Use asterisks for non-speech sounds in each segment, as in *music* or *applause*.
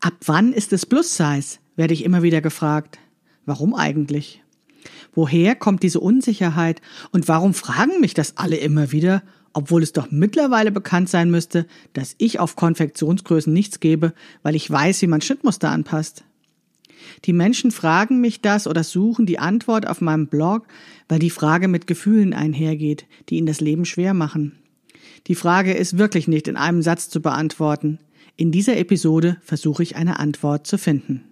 Ab wann ist es Plus Size? werde ich immer wieder gefragt. Warum eigentlich? Woher kommt diese Unsicherheit und warum fragen mich das alle immer wieder, obwohl es doch mittlerweile bekannt sein müsste, dass ich auf Konfektionsgrößen nichts gebe, weil ich weiß, wie man Schnittmuster anpasst? Die Menschen fragen mich das oder suchen die Antwort auf meinem Blog, weil die Frage mit Gefühlen einhergeht, die ihnen das Leben schwer machen. Die Frage ist wirklich nicht in einem Satz zu beantworten. In dieser Episode versuche ich eine Antwort zu finden.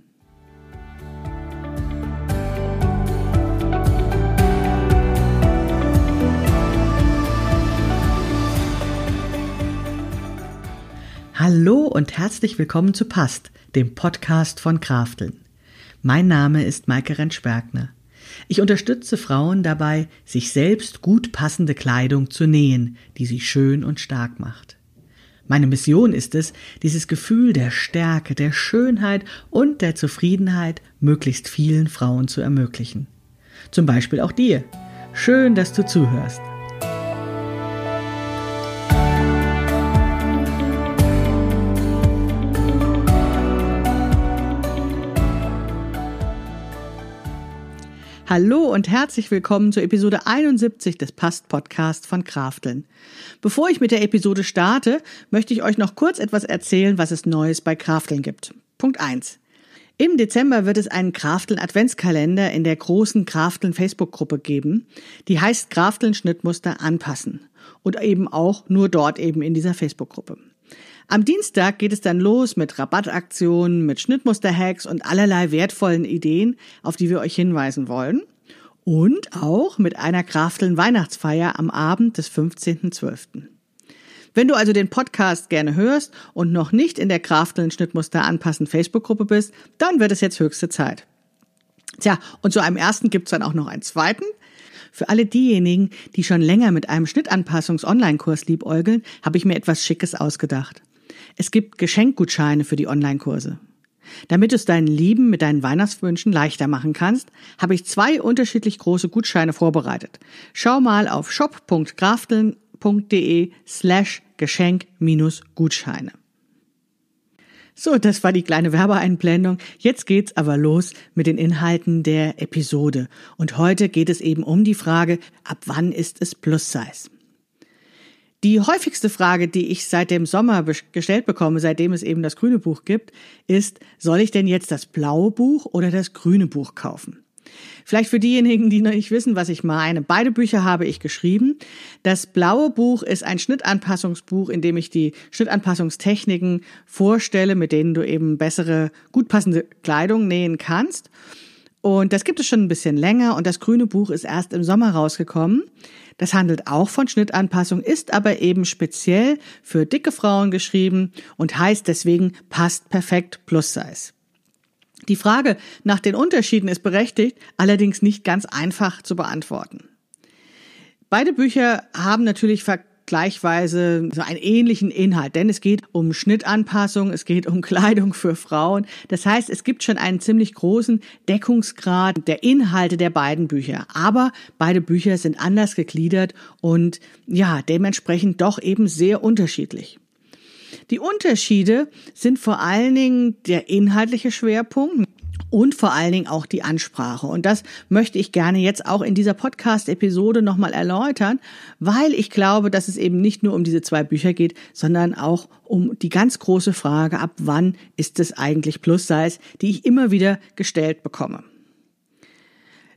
Hallo und herzlich willkommen zu Past, dem Podcast von Krafteln. Mein Name ist Maike Rentschbergner. Ich unterstütze Frauen dabei, sich selbst gut passende Kleidung zu nähen, die sie schön und stark macht. Meine Mission ist es, dieses Gefühl der Stärke, der Schönheit und der Zufriedenheit möglichst vielen Frauen zu ermöglichen. Zum Beispiel auch dir. Schön, dass du zuhörst. Hallo und herzlich willkommen zur Episode 71 des Past Podcast von Krafteln. Bevor ich mit der Episode starte, möchte ich euch noch kurz etwas erzählen, was es Neues bei Krafteln gibt. Punkt 1. Im Dezember wird es einen Krafteln Adventskalender in der großen Krafteln Facebook-Gruppe geben. Die heißt Krafteln Schnittmuster anpassen. Und eben auch nur dort eben in dieser Facebook-Gruppe. Am Dienstag geht es dann los mit Rabattaktionen, mit Schnittmuster-Hacks und allerlei wertvollen Ideen, auf die wir euch hinweisen wollen. Und auch mit einer Krafteln Weihnachtsfeier am Abend des 15.12. Wenn du also den Podcast gerne hörst und noch nicht in der Krafteln Schnittmuster anpassen Facebook-Gruppe bist, dann wird es jetzt höchste Zeit. Tja, und zu einem ersten gibt's dann auch noch einen zweiten. Für alle diejenigen, die schon länger mit einem Schnittanpassungs-Online-Kurs liebäugeln, habe ich mir etwas Schickes ausgedacht. Es gibt Geschenkgutscheine für die Online-Kurse. Damit du es deinen Lieben mit deinen Weihnachtswünschen leichter machen kannst, habe ich zwei unterschiedlich große Gutscheine vorbereitet. Schau mal auf shop.grafteln.de slash Geschenk-Gutscheine. So, das war die kleine Werbeeinblendung. Jetzt geht's aber los mit den Inhalten der Episode. Und heute geht es eben um die Frage, ab wann ist es Plus Size? Die häufigste Frage, die ich seit dem Sommer gestellt bekomme, seitdem es eben das grüne Buch gibt, ist, soll ich denn jetzt das blaue Buch oder das grüne Buch kaufen? Vielleicht für diejenigen, die noch nicht wissen, was ich meine. Beide Bücher habe ich geschrieben. Das blaue Buch ist ein Schnittanpassungsbuch, in dem ich die Schnittanpassungstechniken vorstelle, mit denen du eben bessere, gut passende Kleidung nähen kannst. Und das gibt es schon ein bisschen länger und das grüne Buch ist erst im Sommer rausgekommen. Das handelt auch von Schnittanpassung, ist aber eben speziell für dicke Frauen geschrieben und heißt deswegen passt perfekt plus Size. Die Frage nach den Unterschieden ist berechtigt, allerdings nicht ganz einfach zu beantworten. Beide Bücher haben natürlich gleichweise so einen ähnlichen Inhalt, denn es geht um Schnittanpassung, es geht um *laughs* Kleidung für Frauen. Das heißt, es gibt schon einen ziemlich großen Deckungsgrad der Inhalte der beiden Bücher. Aber beide Bücher sind anders gegliedert und ja, dementsprechend doch eben sehr unterschiedlich. Die Unterschiede sind vor allen Dingen der inhaltliche Schwerpunkt und vor allen Dingen auch die Ansprache. Und das möchte ich gerne jetzt auch in dieser Podcast-Episode nochmal erläutern, weil ich glaube, dass es eben nicht nur um diese zwei Bücher geht, sondern auch um die ganz große Frage, ab wann ist es eigentlich Plus-Size, die ich immer wieder gestellt bekomme.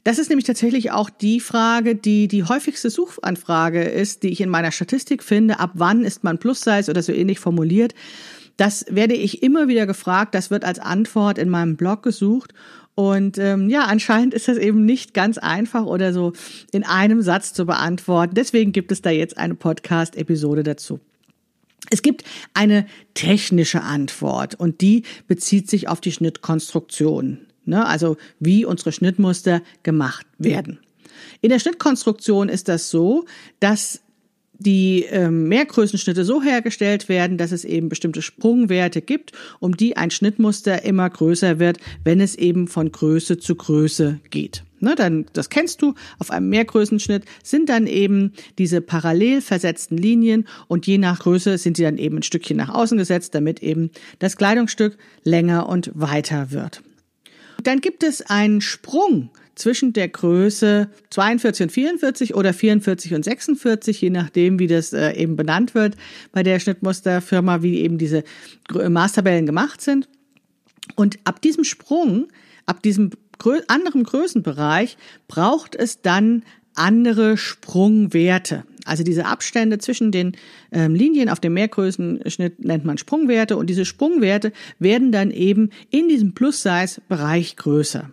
Das ist nämlich tatsächlich auch die Frage, die die häufigste Suchanfrage ist, die ich in meiner Statistik finde. Ab wann ist man Plus-Size oder so ähnlich formuliert? Das werde ich immer wieder gefragt. Das wird als Antwort in meinem Blog gesucht. Und ähm, ja, anscheinend ist das eben nicht ganz einfach oder so in einem Satz zu beantworten. Deswegen gibt es da jetzt eine Podcast-Episode dazu. Es gibt eine technische Antwort und die bezieht sich auf die Schnittkonstruktion. Ne? Also wie unsere Schnittmuster gemacht werden. In der Schnittkonstruktion ist das so, dass die ähm, Mehrgrößenschnitte so hergestellt werden, dass es eben bestimmte Sprungwerte gibt, um die ein Schnittmuster immer größer wird, wenn es eben von Größe zu Größe geht. Ne, dann, das kennst du, auf einem Mehrgrößenschnitt sind dann eben diese parallel versetzten Linien und je nach Größe sind sie dann eben ein Stückchen nach außen gesetzt, damit eben das Kleidungsstück länger und weiter wird. Dann gibt es einen Sprung zwischen der Größe 42 und 44 oder 44 und 46, je nachdem, wie das äh, eben benannt wird bei der Schnittmusterfirma, wie eben diese Maßtabellen gemacht sind. Und ab diesem Sprung, ab diesem anderen Größenbereich braucht es dann andere Sprungwerte. Also diese Abstände zwischen den ähm, Linien auf dem Mehrgrößenschnitt nennt man Sprungwerte und diese Sprungwerte werden dann eben in diesem Plus-Size-Bereich größer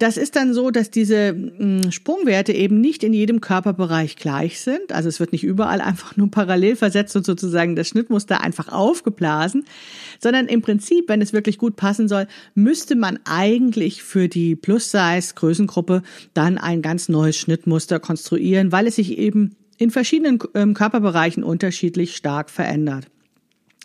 das ist dann so, dass diese hm, Sprungwerte eben nicht in jedem Körperbereich gleich sind. Also es wird nicht überall *laughs* einfach nur parallel versetzt und sozusagen das Schnittmuster einfach aufgeblasen, sondern im Prinzip, wenn es wirklich gut passen soll, müsste man eigentlich für die Plus-Size-Größengruppe dann ein ganz neues Schnittmuster konstruieren, weil es sich eben in verschiedenen ähm, Körperbereichen unterschiedlich stark verändert.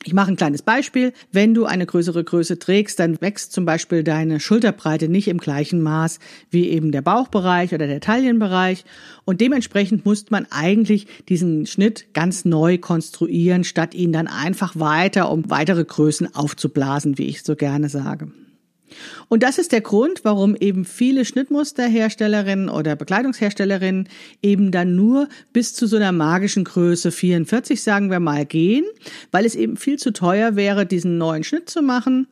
Ich mache ein kleines Beispiel. Wenn du eine größere Größe trägst, dann wächst zum Beispiel deine Schulterbreite nicht im gleichen Maß wie eben der Bauchbereich oder der Taillenbereich. Und dementsprechend muss man eigentlich diesen Schnitt ganz neu konstruieren, statt ihn dann einfach weiter um weitere Größen aufzublasen, wie ich so gerne sage. Und das ist der Grund, warum eben viele Schnittmusterherstellerinnen oder Bekleidungsherstellerinnen eben dann nur bis zu so einer magischen Größe 44, sagen wir mal, gehen, weil es eben viel zu teuer wäre, diesen neuen Schnitt zu machen.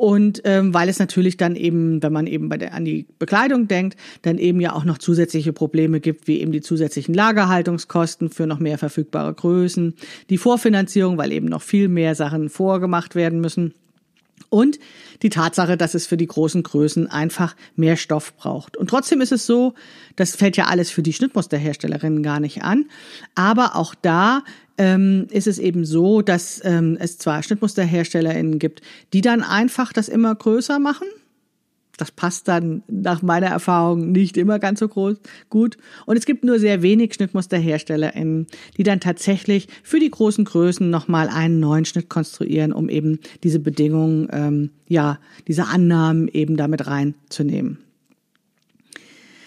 Und ähm, weil es natürlich dann eben, wenn man eben bei der, an die Bekleidung denkt, dann eben ja auch noch zusätzliche Probleme gibt, wie eben die zusätzlichen Lagerhaltungskosten für noch mehr verfügbare Größen, die Vorfinanzierung, weil eben noch viel mehr Sachen vorgemacht werden müssen. Und die Tatsache, dass es für die großen Größen einfach mehr Stoff braucht. Und trotzdem ist es so, das fällt ja alles für die Schnittmusterherstellerinnen gar nicht an. Aber auch da ähm, ist es eben so, dass ähm, es zwar Schnittmusterherstellerinnen gibt, die dann einfach das immer größer machen das passt dann nach meiner Erfahrung nicht immer ganz so groß, gut. Und es gibt nur sehr wenig SchnittmusterherstellerInnen, die dann tatsächlich für die großen Größen nochmal einen neuen Schnitt konstruieren, um eben diese Bedingungen, ähm, ja, diese Annahmen eben damit reinzunehmen.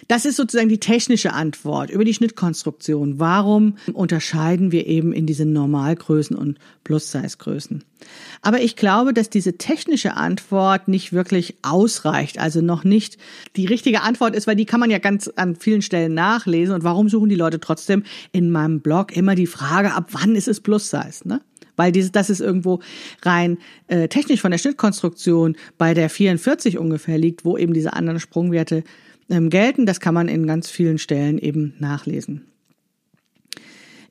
Das ist sozusagen die technische Antwort über die Schnittkonstruktion. Warum unterscheiden wir eben in diese Normalgrößen und Plus-Size-Größen? Aber ich glaube, dass diese technische Antwort nicht wirklich ausreicht, also noch nicht die richtige Antwort ist, weil die kann man ja ganz an vielen Stellen nachlesen. Und warum suchen die Leute trotzdem in meinem Blog immer die Frage, ab wann ist es Plus-Size? Ne? weil dieses, das ist irgendwo rein äh, technisch von der Schnittkonstruktion bei der 44 ungefähr liegt, wo eben diese anderen Sprungwerte gelten. Das kann man in ganz vielen Stellen eben nachlesen.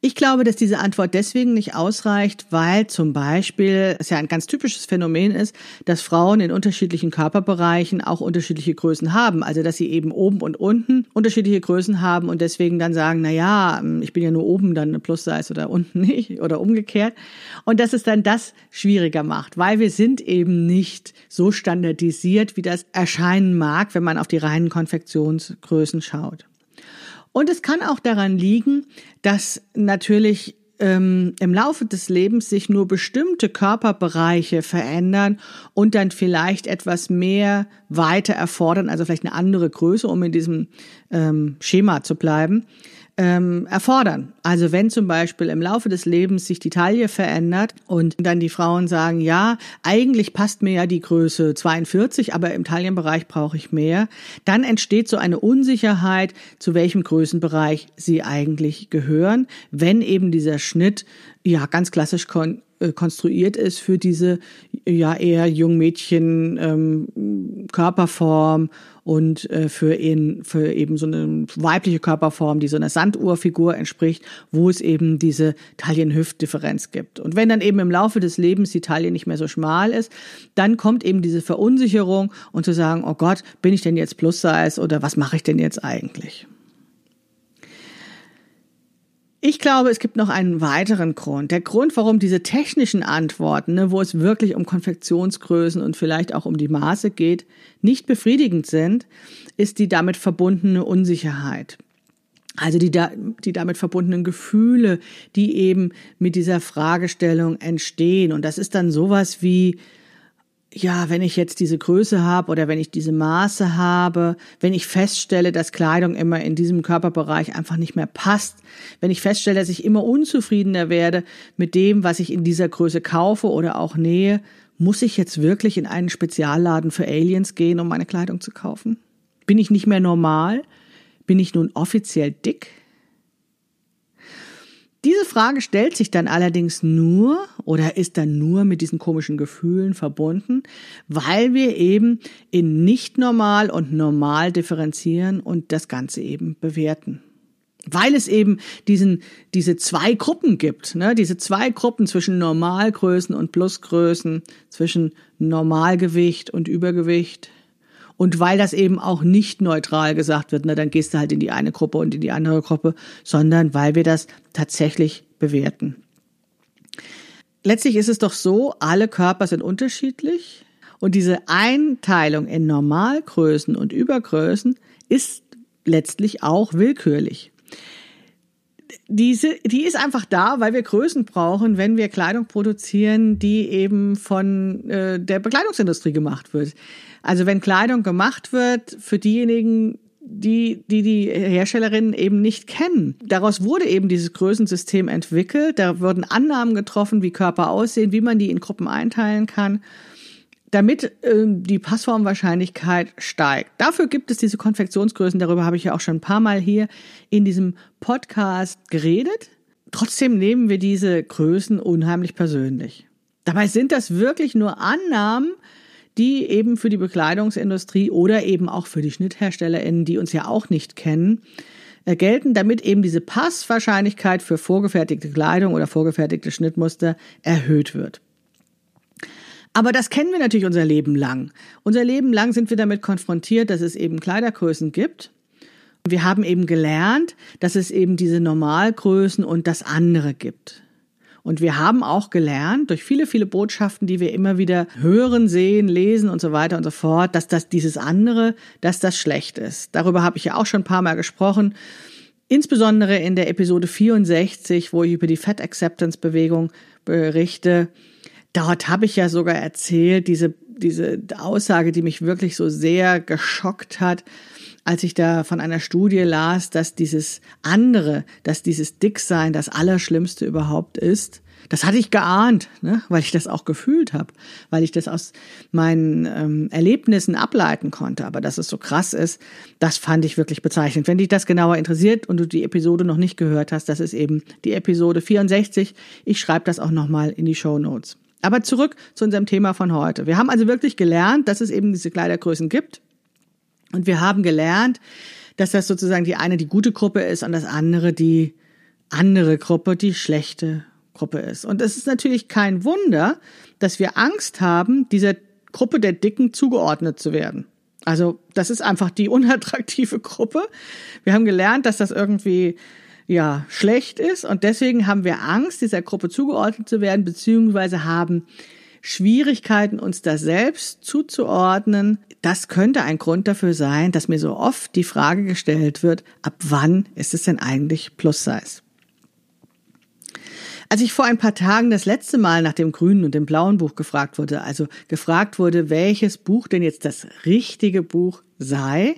Ich glaube, dass diese Antwort deswegen nicht ausreicht, weil zum Beispiel es ja ein ganz typisches Phänomen ist, dass Frauen in unterschiedlichen Körperbereichen auch unterschiedliche Größen haben. Also, dass sie eben oben und unten unterschiedliche Größen haben und deswegen dann sagen, na ja, ich bin ja nur oben dann eine Plus-Size oder unten nicht *laughs* oder umgekehrt. Und dass es dann das schwieriger macht, weil wir sind eben nicht so standardisiert, wie das erscheinen mag, wenn man auf die reinen Konfektionsgrößen schaut. Und es kann auch daran liegen, dass natürlich ähm, im Laufe des Lebens sich nur bestimmte Körperbereiche verändern und dann vielleicht etwas mehr weiter erfordern, also vielleicht eine andere Größe, um in diesem ähm, Schema zu bleiben ähm, erfordern. Also wenn zum Beispiel im Laufe des Lebens sich die Taille verändert und dann die Frauen sagen, ja, eigentlich passt mir ja die Größe 42, aber im Taillenbereich brauche ich mehr, dann entsteht so eine Unsicherheit, zu welchem Größenbereich sie eigentlich gehören, wenn eben dieser Schnitt ja ganz klassisch kon äh, konstruiert ist für diese ja eher Jungmädchen ähm, Körperform und äh, für, ihn, für eben so eine weibliche Körperform, die so einer Sanduhrfigur entspricht, wo es eben diese Taillen-Hüft-Differenz gibt. Und wenn dann eben im Laufe des Lebens die Taille nicht mehr so schmal ist, dann kommt eben diese Verunsicherung und zu sagen, oh Gott, bin ich denn jetzt Plus-Size oder was mache ich denn jetzt eigentlich? Ich glaube, es gibt noch einen weiteren Grund. Der Grund, warum diese technischen Antworten, ne, wo es wirklich um Konfektionsgrößen und vielleicht auch um die Maße geht, nicht befriedigend sind, ist die damit verbundene Unsicherheit. Also die, die damit verbundenen Gefühle, die eben mit dieser Fragestellung entstehen. Und das ist dann sowas wie, ja, wenn ich jetzt diese Größe habe oder wenn ich diese Maße habe, wenn ich feststelle, dass Kleidung immer in diesem Körperbereich einfach nicht mehr passt, wenn ich feststelle, dass ich immer unzufriedener werde mit dem, was ich in dieser Größe kaufe oder auch nähe, muss ich jetzt wirklich in einen Spezialladen für Aliens gehen, um meine Kleidung zu kaufen? Bin ich nicht mehr normal? Bin ich nun offiziell dick? Diese Frage stellt sich dann allerdings nur oder ist dann nur mit diesen komischen Gefühlen verbunden, weil wir eben in nicht normal und normal differenzieren und das Ganze eben bewerten. Weil es eben diesen, diese zwei Gruppen gibt, ne? diese zwei Gruppen zwischen Normalgrößen und Plusgrößen, zwischen Normalgewicht und Übergewicht, und weil das eben auch nicht neutral gesagt wird, na, dann gehst du halt in die eine Gruppe und in die andere Gruppe, sondern weil wir das tatsächlich bewerten. Letztlich ist es doch so, alle Körper sind unterschiedlich und diese Einteilung in Normalgrößen und Übergrößen ist letztlich auch willkürlich. Diese, die ist einfach da, weil wir Größen brauchen, wenn wir Kleidung produzieren, die eben von äh, der Bekleidungsindustrie gemacht wird. Also wenn Kleidung gemacht wird für diejenigen, die, die die Herstellerinnen eben nicht kennen. Daraus wurde eben dieses Größensystem entwickelt. Da wurden Annahmen getroffen, wie Körper aussehen, wie man die in Gruppen einteilen kann, damit äh, die Passformwahrscheinlichkeit steigt. Dafür gibt es diese Konfektionsgrößen. Darüber habe ich ja auch schon ein paar Mal hier in diesem Podcast geredet. Trotzdem nehmen wir diese Größen unheimlich persönlich. Dabei sind das wirklich nur Annahmen, die eben für die Bekleidungsindustrie oder eben auch für die SchnittherstellerInnen, die uns ja auch nicht kennen, äh, gelten, damit eben diese Passwahrscheinlichkeit für vorgefertigte Kleidung oder vorgefertigte Schnittmuster erhöht wird. Aber das kennen wir natürlich unser Leben lang. Unser Leben lang sind wir damit konfrontiert, dass es eben Kleidergrößen gibt. Wir haben eben gelernt, dass es eben diese Normalgrößen und das andere gibt. Und wir haben auch gelernt, durch viele, viele Botschaften, die wir immer wieder hören, sehen, lesen und so weiter und so fort, dass das dieses andere, dass das schlecht ist. Darüber habe ich ja auch schon ein paar Mal gesprochen. Insbesondere in der Episode 64, wo ich über die Fat Acceptance Bewegung berichte. Dort habe ich ja sogar erzählt, diese, diese Aussage, die mich wirklich so sehr geschockt hat, als ich da von einer Studie las, dass dieses andere, dass dieses Dicksein das Allerschlimmste überhaupt ist. Das hatte ich geahnt, ne? weil ich das auch gefühlt habe, weil ich das aus meinen ähm, Erlebnissen ableiten konnte. Aber dass es so krass ist, das fand ich wirklich bezeichnend. Wenn dich das genauer interessiert und du die Episode noch nicht gehört hast, das ist eben die Episode 64. Ich schreibe das auch nochmal in die Show Notes. Aber zurück zu unserem Thema von heute. Wir haben also wirklich gelernt, dass es eben diese Kleidergrößen gibt und wir haben gelernt, dass das sozusagen die eine die gute Gruppe ist und das andere die andere Gruppe, die schlechte Gruppe ist. Und es ist natürlich kein Wunder, dass wir Angst haben, dieser Gruppe der Dicken zugeordnet zu werden. Also das ist einfach die *laughs* unattraktive Gruppe. Wir haben gelernt, dass das irgendwie ja schlecht ist und deswegen haben wir Angst, dieser Gruppe zugeordnet zu werden, beziehungsweise haben Schwierigkeiten, uns da selbst zuzuordnen. Das könnte ein Grund dafür sein, dass mir so oft die Frage gestellt wird, ab wann ist es denn eigentlich Plus-Size? Als ich vor ein paar Tagen das letzte Mal nach dem grünen und dem blauen Buch gefragt wurde, also gefragt wurde, welches Buch denn jetzt das richtige Buch sei,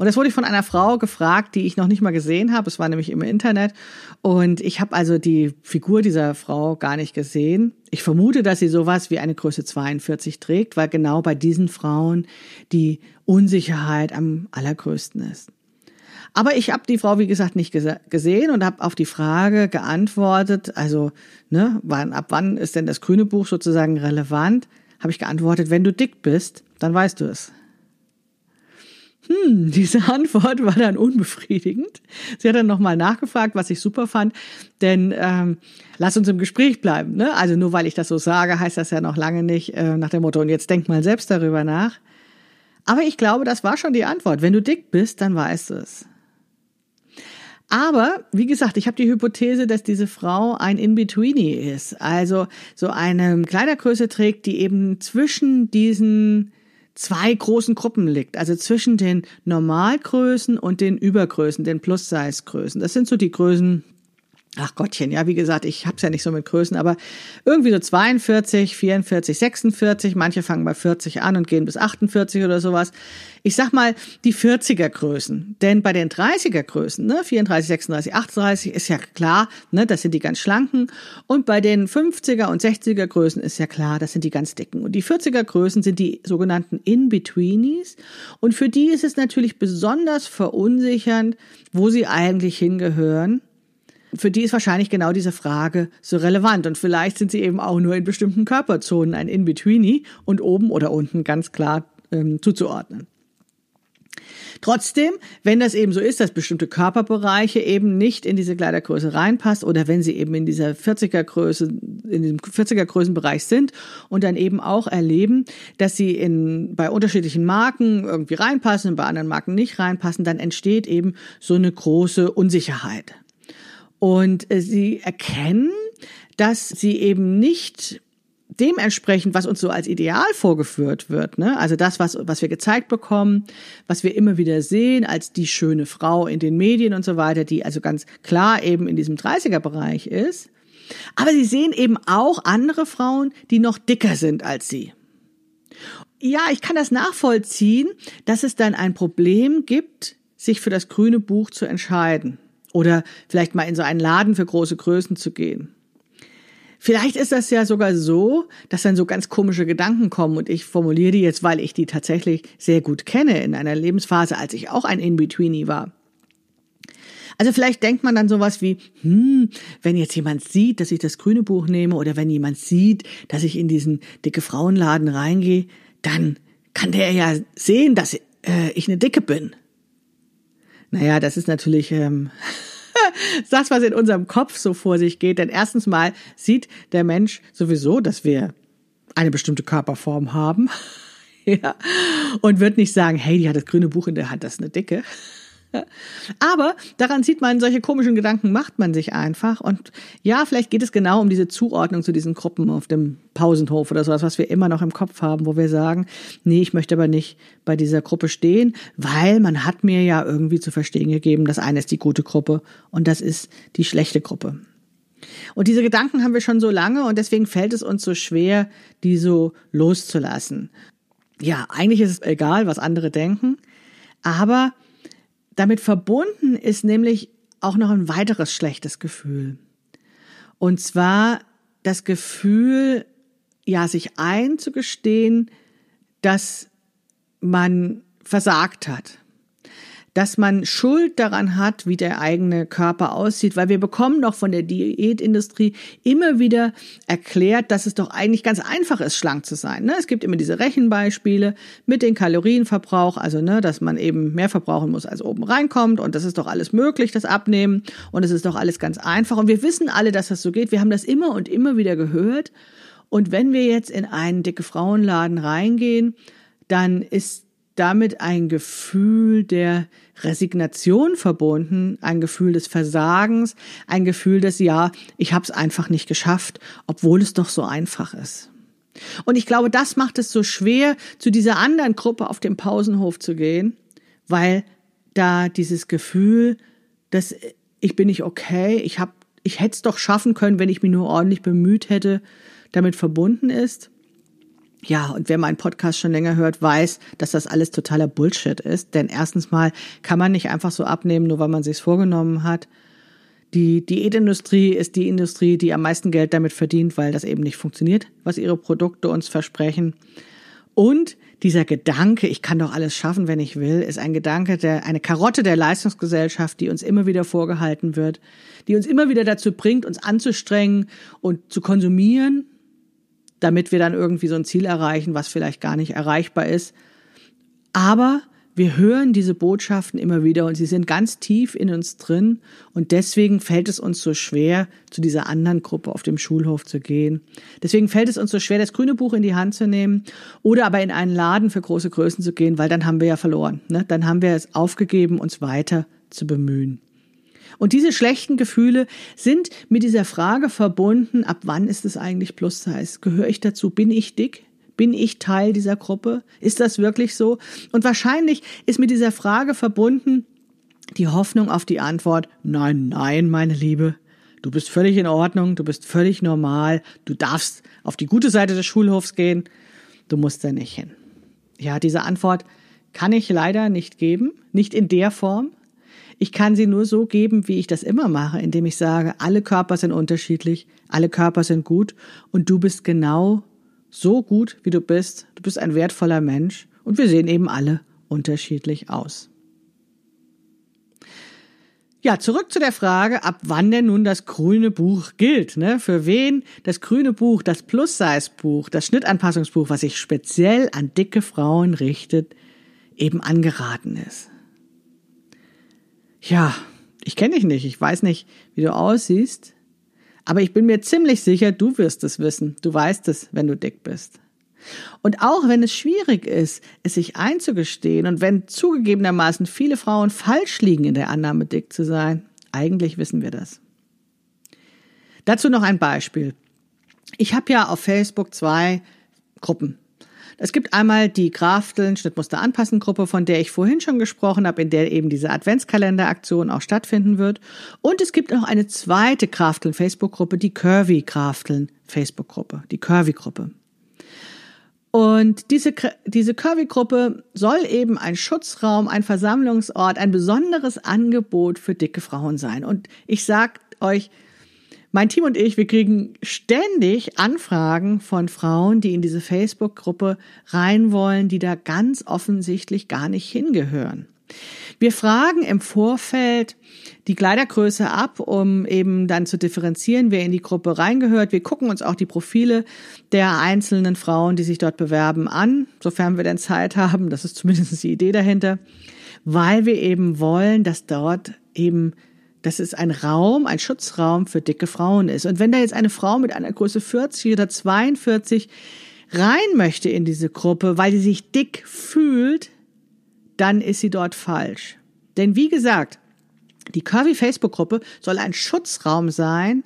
und das wurde ich von einer Frau gefragt, die ich noch nicht mal gesehen habe. Es war nämlich im Internet. Und ich habe also die Figur dieser Frau gar nicht gesehen. Ich vermute, dass sie sowas wie eine Größe 42 trägt, weil genau bei diesen Frauen die Unsicherheit am allergrößten ist. Aber ich habe die Frau, wie gesagt, nicht gesehen und habe auf die Frage geantwortet, also ne, wann, ab wann ist denn das grüne Buch sozusagen relevant? Habe ich geantwortet, wenn du dick bist, dann weißt du es. Hm, *laughs* diese Antwort war dann unbefriedigend. Sie hat dann nochmal nachgefragt, was ich super fand, denn ähm, lass uns im Gespräch bleiben. Ne? Also nur weil ich das so sage, heißt das ja noch lange nicht äh, nach dem Motto, und jetzt denk mal selbst darüber nach. Aber ich glaube, das war schon die Antwort. Wenn du dick bist, dann weißt du es. Aber, wie gesagt, ich habe die Hypothese, dass diese Frau ein In-Betweenie ist. Also so eine Kleidergröße trägt, die eben zwischen diesen zwei großen Gruppen liegt, also zwischen den Normalgrößen und den Übergrößen, den Plus-Size-Größen. Das sind so die Größen ach Gottchen, ja, wie gesagt, ich hab's ja nicht so mit Größen, aber irgendwie so 42, 44, 46, manche fangen bei 40 an und gehen bis 48 oder sowas. Ich sag mal die 40er Größen, denn bei den 30er Größen, ne, 34, 36, 38 ist ja klar, ne, das sind die ganz schlanken. Und bei den 50er und 60er Größen ist ja klar, das sind die ganz dicken. Und die 40er Größen sind die sogenannten In-Betweenies. Und für die ist es natürlich besonders verunsichernd, wo sie eigentlich hingehören für die ist wahrscheinlich genau diese Frage so relevant. Und vielleicht sind sie eben auch nur in bestimmten Körperzonen ein In-Betweenie und oben oder unten ganz klar ähm, zuzuordnen. Trotzdem, wenn das eben so ist, dass bestimmte Körperbereiche eben nicht in diese Kleidergröße reinpasst oder wenn sie eben in dieser 40er Größe, in diesem 40er Größenbereich sind und dann eben auch erleben, dass sie in, bei unterschiedlichen Marken irgendwie reinpassen und bei anderen Marken nicht reinpassen, dann entsteht eben so eine große Unsicherheit. Und äh, sie erkennen, dass sie eben nicht dementsprechend, was uns so als Ideal vorgeführt wird, ne? also das, was, was wir gezeigt bekommen, was wir immer wieder sehen als die schöne Frau in den Medien und so weiter, die also ganz klar eben in diesem 30er-Bereich ist. Aber sie sehen eben auch andere Frauen, die noch dicker sind als sie. Ja, ich kann das nachvollziehen, dass es dann ein Problem gibt, sich für das grüne Buch zu entscheiden. Oder vielleicht mal in so einen Laden für große Größen zu gehen. Vielleicht ist das ja sogar so, dass dann so ganz komische Gedanken kommen und ich formuliere die jetzt, weil ich die tatsächlich sehr gut kenne in einer Lebensphase, als ich auch ein In-Betweenie war. Also vielleicht denkt man dann sowas wie, hm, wenn jetzt jemand sieht, dass ich das grüne Buch nehme oder wenn jemand sieht, dass ich in diesen dicke Frauenladen reingehe, dann kann der ja sehen, dass äh, ich eine Dicke bin. Naja, das ist natürlich ähm, *laughs* das, was in unserem Kopf so vor sich geht. Denn erstens mal sieht der Mensch sowieso, dass wir eine bestimmte Körperform haben. *laughs* ja. Und wird nicht sagen, hey, die hat das grüne Buch in der Hand, das ist eine Dicke. Aber daran sieht man, solche komischen Gedanken macht man sich einfach. Und ja, vielleicht geht es genau um diese Zuordnung zu diesen Gruppen auf dem Pausenhof oder sowas, was wir immer noch im Kopf haben, wo wir sagen, nee, ich möchte aber nicht bei dieser Gruppe stehen, weil man hat mir ja irgendwie zu verstehen gegeben, das eine ist die gute Gruppe und das ist die schlechte Gruppe. Und diese Gedanken haben wir schon so lange und deswegen fällt es uns so schwer, die so loszulassen. Ja, eigentlich ist es egal, was andere denken, aber damit verbunden ist nämlich auch noch ein weiteres schlechtes Gefühl. Und zwar das Gefühl, ja, sich einzugestehen, dass man versagt hat dass man Schuld daran hat, wie der eigene Körper aussieht, weil wir bekommen doch von der Diätindustrie immer wieder erklärt, dass es doch eigentlich ganz einfach ist, schlank zu sein. Ne? Es gibt immer diese Rechenbeispiele mit dem Kalorienverbrauch, also ne, dass man eben mehr verbrauchen muss, als oben reinkommt und das ist doch alles möglich, das Abnehmen und es ist doch alles ganz einfach und wir wissen alle, dass das so geht. Wir haben das immer und immer wieder gehört und wenn wir jetzt in einen dicke Frauenladen reingehen, dann ist damit ein Gefühl der Resignation verbunden, ein Gefühl des Versagens, ein Gefühl des Ja, ich habe es einfach nicht geschafft, obwohl es doch so einfach ist. Und ich glaube, das macht es so schwer, zu dieser anderen Gruppe auf dem Pausenhof zu gehen, weil da dieses Gefühl, dass ich bin nicht okay, ich habe ich hätte es doch schaffen können, wenn ich mich nur ordentlich bemüht hätte, damit verbunden ist. Ja, und wer meinen Podcast schon länger hört, weiß, dass das alles totaler Bullshit ist. Denn erstens mal kann man nicht einfach so abnehmen, nur weil man sich's vorgenommen hat. Die Diätindustrie ist die Industrie, die am meisten Geld damit verdient, weil das eben nicht funktioniert, was ihre Produkte uns versprechen. Und dieser Gedanke, ich kann doch alles schaffen, wenn ich will, ist ein Gedanke, der, eine Karotte der Leistungsgesellschaft, die uns immer wieder vorgehalten wird, die uns immer wieder dazu bringt, uns anzustrengen und zu konsumieren damit wir dann irgendwie so ein Ziel erreichen, was vielleicht gar nicht erreichbar ist. Aber wir hören diese Botschaften immer wieder und sie sind ganz tief in uns drin und deswegen fällt es uns so schwer, zu dieser anderen Gruppe auf dem Schulhof zu gehen. Deswegen fällt es uns so schwer, das grüne Buch in die Hand zu nehmen oder aber in einen Laden für große Größen zu gehen, weil dann haben wir ja verloren. Ne? Dann haben wir es aufgegeben, uns weiter zu bemühen. Und diese schlechten Gefühle sind mit dieser Frage verbunden, ab wann ist es eigentlich Plus-Size? Gehöre ich dazu? Bin ich dick? Bin ich Teil dieser Gruppe? Ist das wirklich so? Und wahrscheinlich ist mit dieser Frage verbunden die Hoffnung auf die Antwort, nein, nein, meine Liebe, Du bist völlig in Ordnung, du bist völlig normal, du darfst auf die gute Seite des Schulhofs gehen, du musst da nicht hin. Ja, diese Antwort kann ich leider nicht geben, nicht in der Form. Ich kann sie nur so geben, wie ich das immer mache, indem ich sage, alle Körper sind unterschiedlich, alle Körper sind gut und du bist genau so gut, wie du bist. Du bist ein wertvoller Mensch und wir sehen eben alle unterschiedlich aus. Ja, zurück zu der Frage, ab wann denn nun das grüne Buch gilt. Ne? Für wen das grüne Buch, das Plus-Size-Buch, das Schnittanpassungsbuch, was sich speziell an dicke Frauen richtet, eben angeraten ist. Ja, ich kenne dich nicht, ich weiß nicht, wie du aussiehst, aber ich bin mir ziemlich sicher, du wirst es wissen. Du weißt es, wenn du dick bist. Und auch wenn es schwierig ist, es sich einzugestehen und wenn zugegebenermaßen viele Frauen falsch liegen in der Annahme, dick zu sein, eigentlich wissen wir das. Dazu noch ein Beispiel. Ich habe ja auf Facebook zwei Gruppen. Es gibt einmal die Krafteln Schnittmuster anpassen Gruppe, von der ich vorhin schon gesprochen habe, in der eben diese Adventskalenderaktion auch stattfinden wird. Und es gibt auch eine zweite Krafteln Facebook Gruppe, die Curvy Krafteln Facebook Gruppe, die Curvy Gruppe. Und diese, diese Curvy-Gruppe soll eben ein Schutzraum, ein Versammlungsort, ein besonderes Angebot für dicke Frauen sein. Und ich sag euch, mein Team und ich, wir kriegen ständig Anfragen von Frauen, die in diese Facebook-Gruppe rein wollen, die da ganz offensichtlich gar nicht hingehören. Wir fragen im Vorfeld die Kleidergröße ab, um eben dann zu differenzieren, wer in die Gruppe reingehört. Wir gucken uns auch die Profile der einzelnen Frauen, die sich dort bewerben, an, sofern wir denn Zeit haben. Das ist zumindest die Idee dahinter, weil wir eben wollen, dass dort eben dass es ein Raum, ein Schutzraum für dicke Frauen ist. Und wenn da jetzt eine Frau mit einer Größe 40 oder 42 rein möchte in diese Gruppe, weil sie sich dick fühlt, dann ist sie dort falsch. Denn wie gesagt, die Curvy Facebook-Gruppe soll ein Schutzraum sein,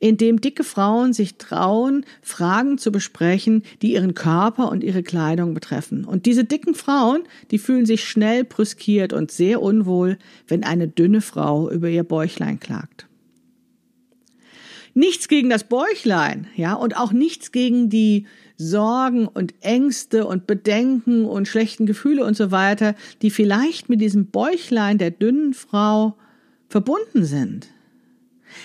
in dem dicke Frauen sich trauen, Fragen zu besprechen, die ihren Körper und ihre Kleidung betreffen. Und diese dicken Frauen, die fühlen sich schnell brüskiert und sehr unwohl, wenn eine dünne Frau über ihr Bäuchlein klagt. Nichts gegen das Bäuchlein, ja, und auch nichts gegen die Sorgen und Ängste und Bedenken und schlechten Gefühle und so weiter, die vielleicht mit diesem Bäuchlein der dünnen Frau verbunden sind.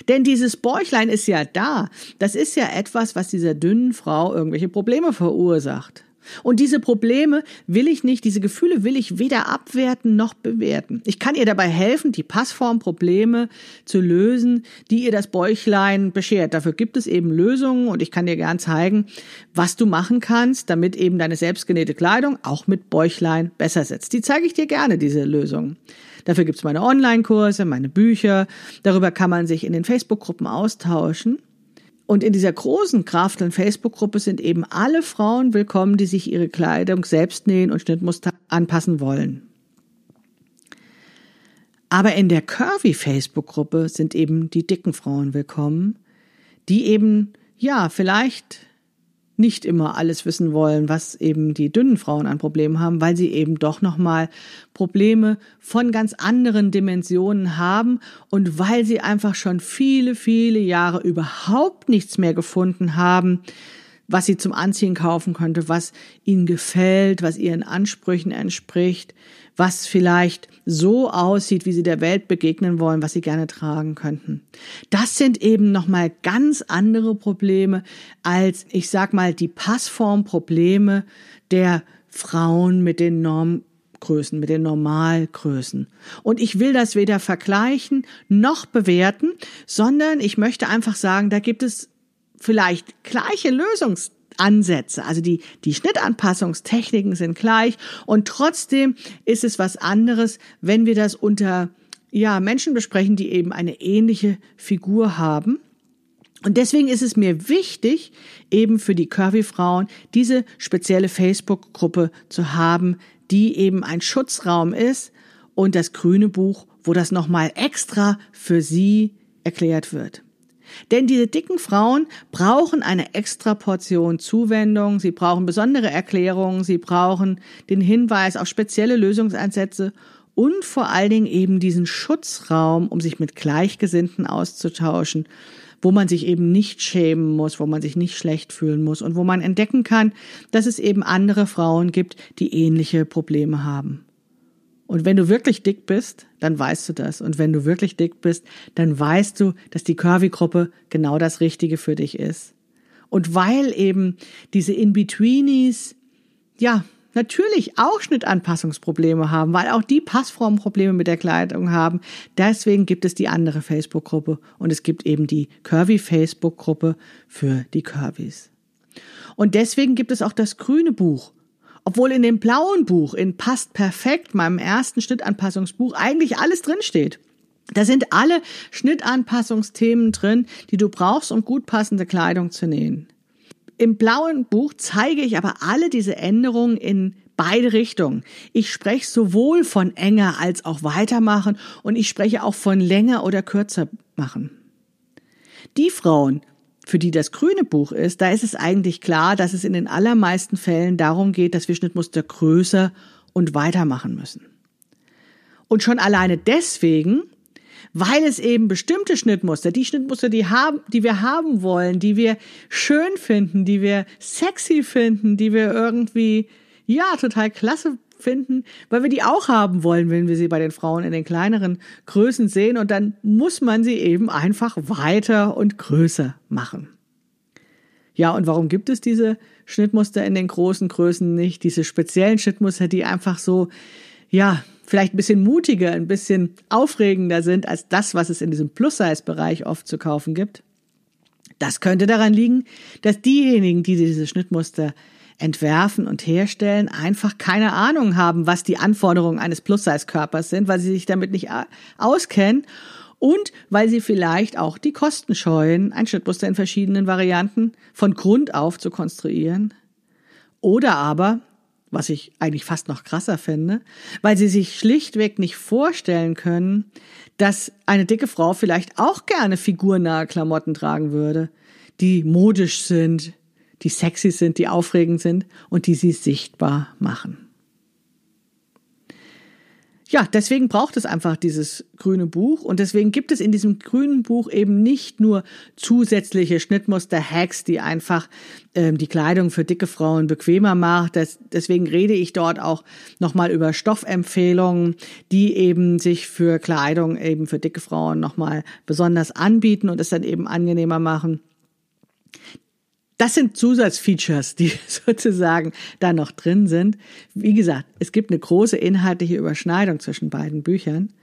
Denn dieses Bäuchlein ist ja da. Das ist ja etwas, was dieser dünnen Frau irgendwelche Probleme verursacht. Und diese Probleme will ich nicht, diese Gefühle will ich weder abwerten noch bewerten. Ich kann ihr dabei helfen, die Passformprobleme zu lösen, die ihr das Bäuchlein beschert. Dafür gibt es eben Lösungen und ich kann dir gern zeigen, was du machen kannst, damit eben deine selbstgenähte Kleidung auch mit Bäuchlein besser sitzt. Die zeige ich dir gerne, diese Lösungen. Dafür gibt es meine Online-Kurse, meine Bücher. Darüber kann man sich in den Facebook-Gruppen austauschen. Und in dieser großen Krafteln Facebook-Gruppe sind eben alle Frauen willkommen, die sich ihre Kleidung selbst nähen und Schnittmuster anpassen wollen. Aber in der Curvy Facebook-Gruppe sind eben die dicken Frauen willkommen, die eben, ja, vielleicht nicht immer alles wissen wollen, was eben die dünnen Frauen an Problemen haben, weil sie eben doch nochmal Probleme von ganz anderen Dimensionen haben und weil sie einfach schon viele, viele Jahre überhaupt nichts mehr gefunden haben, was sie zum Anziehen kaufen könnte, was ihnen gefällt, was ihren Ansprüchen entspricht, was vielleicht so aussieht, wie sie der Welt begegnen wollen, was sie gerne tragen könnten. Das sind eben nochmal ganz andere Probleme als, ich sag mal, die Passformprobleme der Frauen mit den Normgrößen, mit den Normalgrößen. Und ich will das weder vergleichen noch bewerten, sondern ich möchte einfach sagen, da gibt es vielleicht gleiche Lösungsansätze. Also die, die Schnittanpassungstechniken sind gleich und trotzdem ist es was anderes, wenn wir das unter ja, Menschen besprechen, die eben eine ähnliche Figur haben. Und deswegen ist es mir wichtig, eben für die Curvy-Frauen diese spezielle Facebook-Gruppe zu haben, die eben ein Schutzraum ist und das grüne Buch, wo das nochmal extra für sie erklärt wird. Denn diese dicken Frauen brauchen eine extra Portion Zuwendung, sie brauchen besondere Erklärungen, sie brauchen den Hinweis auf spezielle Lösungsansätze und vor allen Dingen eben diesen Schutzraum, um sich mit Gleichgesinnten auszutauschen, wo man sich eben nicht schämen muss, wo man sich nicht schlecht fühlen muss und wo man entdecken kann, dass es eben andere Frauen gibt, die ähnliche Probleme haben. Und wenn du wirklich dick bist, dann weißt du das. Und wenn du wirklich dick bist, dann weißt du, dass die Curvy-Gruppe genau das Richtige für dich ist. Und weil eben diese In-Betweenies, ja, natürlich auch Schnittanpassungsprobleme haben, weil auch die Passformprobleme mit der Kleidung haben. Deswegen gibt es die andere Facebook-Gruppe und es gibt eben die Curvy-Facebook-Gruppe für die Curvys. Und deswegen gibt es auch das grüne Buch. Obwohl in dem blauen Buch, in Passt perfekt, meinem ersten Schnittanpassungsbuch, eigentlich alles drinsteht. Da sind alle Schnittanpassungsthemen drin, die du brauchst, um gut passende Kleidung zu nähen. Im blauen Buch zeige ich aber alle diese Änderungen in beide Richtungen. Ich spreche sowohl von enger als auch weitermachen und ich spreche auch von länger oder kürzer machen. Die Frauen, für die das grüne Buch ist, da ist es eigentlich klar, dass es in den allermeisten Fällen darum geht, dass wir Schnittmuster größer und weitermachen müssen. Und schon alleine deswegen weil es eben bestimmte Schnittmuster, die Schnittmuster, die haben, die wir haben wollen, die wir schön finden, die wir sexy finden, die wir irgendwie, ja, total klasse finden, weil wir die auch haben wollen, wenn wir sie bei den Frauen in den kleineren Größen sehen und dann muss man sie eben einfach weiter und größer machen. Ja, und warum gibt es diese Schnittmuster in den großen Größen nicht? Diese speziellen Schnittmuster, die einfach so, ja, vielleicht ein bisschen mutiger, ein bisschen aufregender sind als das, was es in diesem Plus-Size-Bereich oft zu kaufen gibt. Das könnte daran liegen, dass diejenigen, die diese Schnittmuster entwerfen und herstellen, einfach keine Ahnung haben, was die Anforderungen eines Plus-Size-Körpers sind, weil sie sich damit nicht auskennen und weil sie vielleicht auch die Kosten scheuen, ein Schnittmuster in verschiedenen Varianten von Grund auf zu konstruieren. Oder aber was ich eigentlich fast noch krasser finde, weil sie sich schlichtweg nicht vorstellen können, dass eine dicke Frau vielleicht auch gerne figurnahe Klamotten tragen würde, die modisch sind, die sexy sind, die aufregend sind und die sie sichtbar machen. Ja, deswegen braucht es einfach dieses grüne Buch und deswegen gibt es in diesem grünen Buch eben nicht nur zusätzliche Schnittmuster-Hacks, die einfach ähm, die Kleidung für dicke Frauen bequemer macht. Das, deswegen rede ich dort auch nochmal über Stoffempfehlungen, die eben sich für Kleidung eben für dicke Frauen nochmal besonders anbieten und es dann eben angenehmer machen das sind Zusatzfeatures, die *laughs* sozusagen da noch drin sind. Wie gesagt, es gibt eine große inhaltliche Überschneidung zwischen beiden Büchern.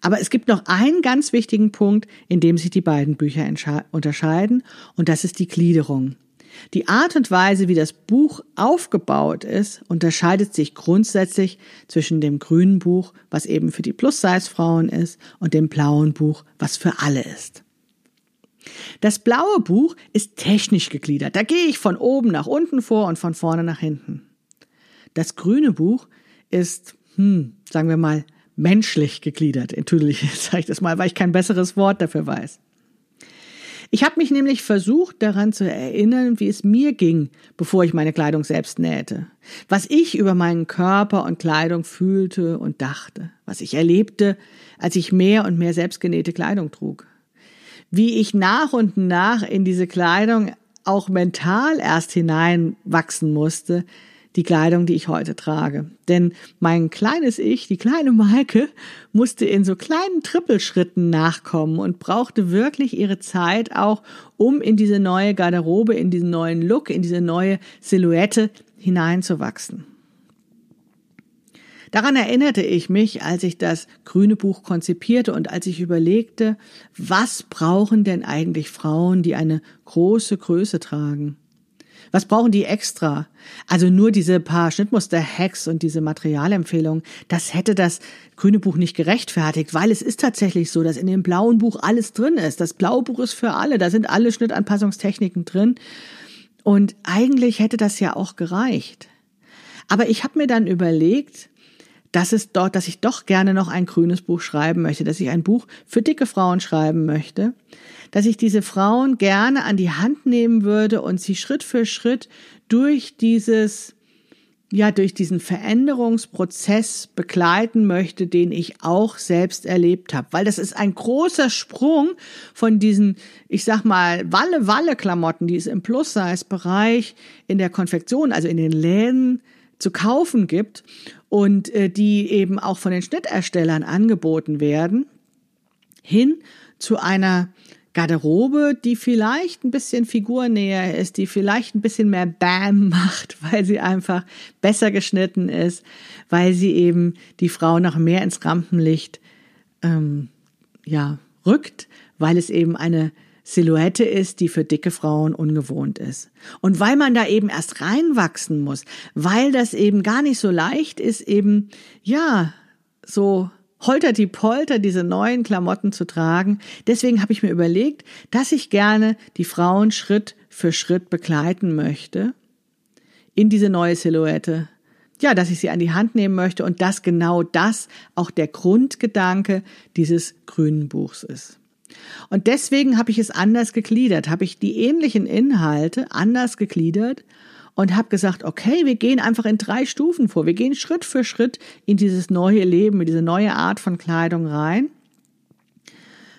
Aber es gibt noch einen ganz wichtigen Punkt, in dem sich die beiden Bücher unterscheiden, und das ist die Gliederung. Die Art und Weise, wie das Buch aufgebaut ist, unterscheidet sich grundsätzlich zwischen dem grünen Buch, was eben für die Plus-Size-Frauen ist, und dem blauen Buch, was für alle ist. Das blaue Buch ist technisch gegliedert. Da gehe ich von oben nach unten vor und von vorne nach hinten. Das grüne Buch ist, hm, sagen wir mal, menschlich gegliedert. Natürlich *laughs* sage ich das mal, weil ich kein besseres Wort dafür weiß. Ich habe mich nämlich versucht daran zu erinnern, wie es mir ging, bevor ich meine Kleidung selbst nähte. Was ich über meinen Körper und Kleidung fühlte und dachte. Was ich erlebte, als ich mehr und mehr selbstgenähte Kleidung trug wie ich nach und nach in diese Kleidung auch mental erst hineinwachsen musste, die Kleidung, die ich heute trage. Denn mein kleines Ich, die kleine Maike, musste in so kleinen Trippelschritten nachkommen und brauchte wirklich ihre Zeit auch, um in diese neue Garderobe, in diesen neuen Look, in diese neue Silhouette hineinzuwachsen. Daran erinnerte ich mich, als ich das grüne Buch konzipierte und als ich überlegte, was brauchen denn eigentlich Frauen, die eine große Größe tragen? Was brauchen die extra? Also nur diese paar Schnittmuster-Hacks und diese Materialempfehlungen, das hätte das grüne Buch nicht gerechtfertigt, weil es ist tatsächlich so, dass in dem blauen Buch alles drin ist. Das blaue Buch ist für alle, da sind alle Schnittanpassungstechniken drin. Und eigentlich hätte das ja auch gereicht. Aber ich habe mir dann überlegt, dass es dort, dass ich doch gerne noch ein grünes Buch schreiben möchte, dass ich ein Buch für dicke Frauen schreiben möchte, dass ich diese Frauen gerne an die Hand nehmen würde und sie Schritt für Schritt durch dieses ja durch diesen Veränderungsprozess begleiten möchte, den ich auch selbst erlebt habe, weil das ist ein großer Sprung von diesen, ich sag mal, Walle Walle Klamotten, die es im Plus-Size Bereich in der Konfektion, also in den Läden zu kaufen gibt und äh, die eben auch von den Schnitterstellern angeboten werden, hin zu einer Garderobe, die vielleicht ein bisschen figurnäher ist, die vielleicht ein bisschen mehr Bam macht, *laughs* weil sie einfach besser geschnitten ist, weil sie eben die Frau noch mehr ins Rampenlicht ähm, ja, rückt, weil es eben eine Silhouette ist, die für dicke Frauen ungewohnt ist. Und weil man da eben erst reinwachsen muss, weil das eben gar nicht so leicht ist, eben, ja, so holter die Polter, diese neuen Klamotten zu tragen. Deswegen habe ich mir überlegt, dass ich gerne die Frauen Schritt für Schritt begleiten möchte in diese neue Silhouette. Ja, dass ich sie an die Hand nehmen möchte und dass genau das auch der Grundgedanke dieses grünen Buchs ist. Und deswegen habe ich es anders gegliedert, habe ich die ähnlichen Inhalte anders gegliedert und habe gesagt, okay, wir gehen einfach in drei Stufen vor. Wir gehen Schritt für Schritt in dieses neue Leben, in diese neue Art von Kleidung rein.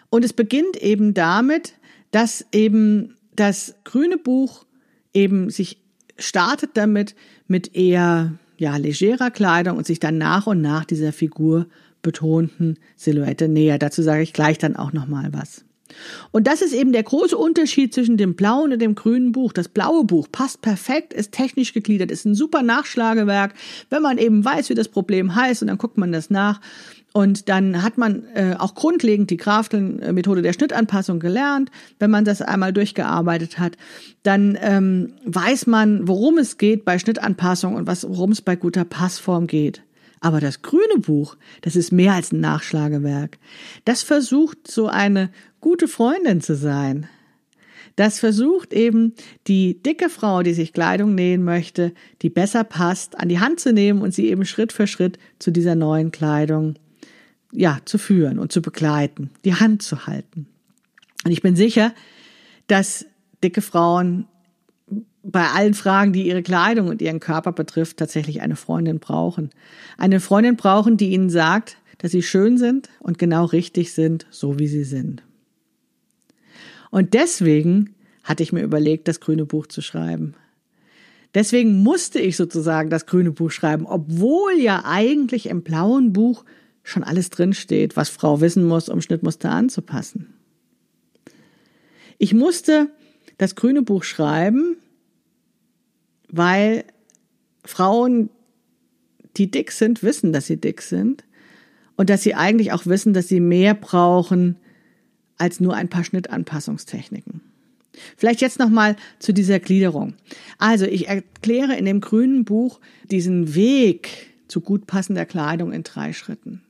Und es beginnt eben damit, dass eben das grüne Buch eben sich startet damit mit eher ja legerer Kleidung und sich dann nach und nach dieser Figur betonten Silhouette näher. Dazu sage ich gleich dann auch noch mal was. Und das ist eben der große Unterschied zwischen dem blauen und dem grünen Buch. Das blaue Buch passt perfekt, ist technisch gegliedert, ist ein super Nachschlagewerk, wenn man eben weiß, wie das Problem heißt und dann guckt man das nach. Und dann hat man äh, auch grundlegend die Krafteln-Methode der Schnittanpassung gelernt. Wenn man das einmal durchgearbeitet hat, dann ähm, weiß man, worum es geht bei Schnittanpassung und was, worum es bei guter Passform geht. Aber das grüne Buch, das ist mehr als ein Nachschlagewerk. Das versucht so eine gute Freundin zu sein. Das versucht eben die dicke Frau, die sich Kleidung nähen möchte, die besser passt, an die Hand zu nehmen und sie eben Schritt für Schritt zu dieser neuen Kleidung ja, zu führen und zu begleiten, die Hand zu halten. Und ich bin sicher, dass dicke Frauen bei allen Fragen, die ihre Kleidung und ihren Körper betrifft, tatsächlich eine Freundin brauchen. Eine Freundin brauchen, die ihnen sagt, dass sie schön sind und genau richtig sind, so wie sie sind. Und deswegen hatte ich mir überlegt, das grüne Buch zu schreiben. Deswegen musste ich sozusagen das grüne Buch schreiben, obwohl ja eigentlich im blauen Buch schon alles drinsteht, was Frau wissen muss, um Schnittmuster anzupassen. Ich musste das grüne Buch schreiben, weil Frauen, die dick sind, wissen, dass sie dick sind und dass sie eigentlich auch wissen, dass sie mehr brauchen als nur ein paar Schnittanpassungstechniken. Vielleicht jetzt noch mal zu dieser Gliederung. Also, ich erkläre in dem grünen Buch diesen Weg zu gut passender Kleidung in drei Schritten.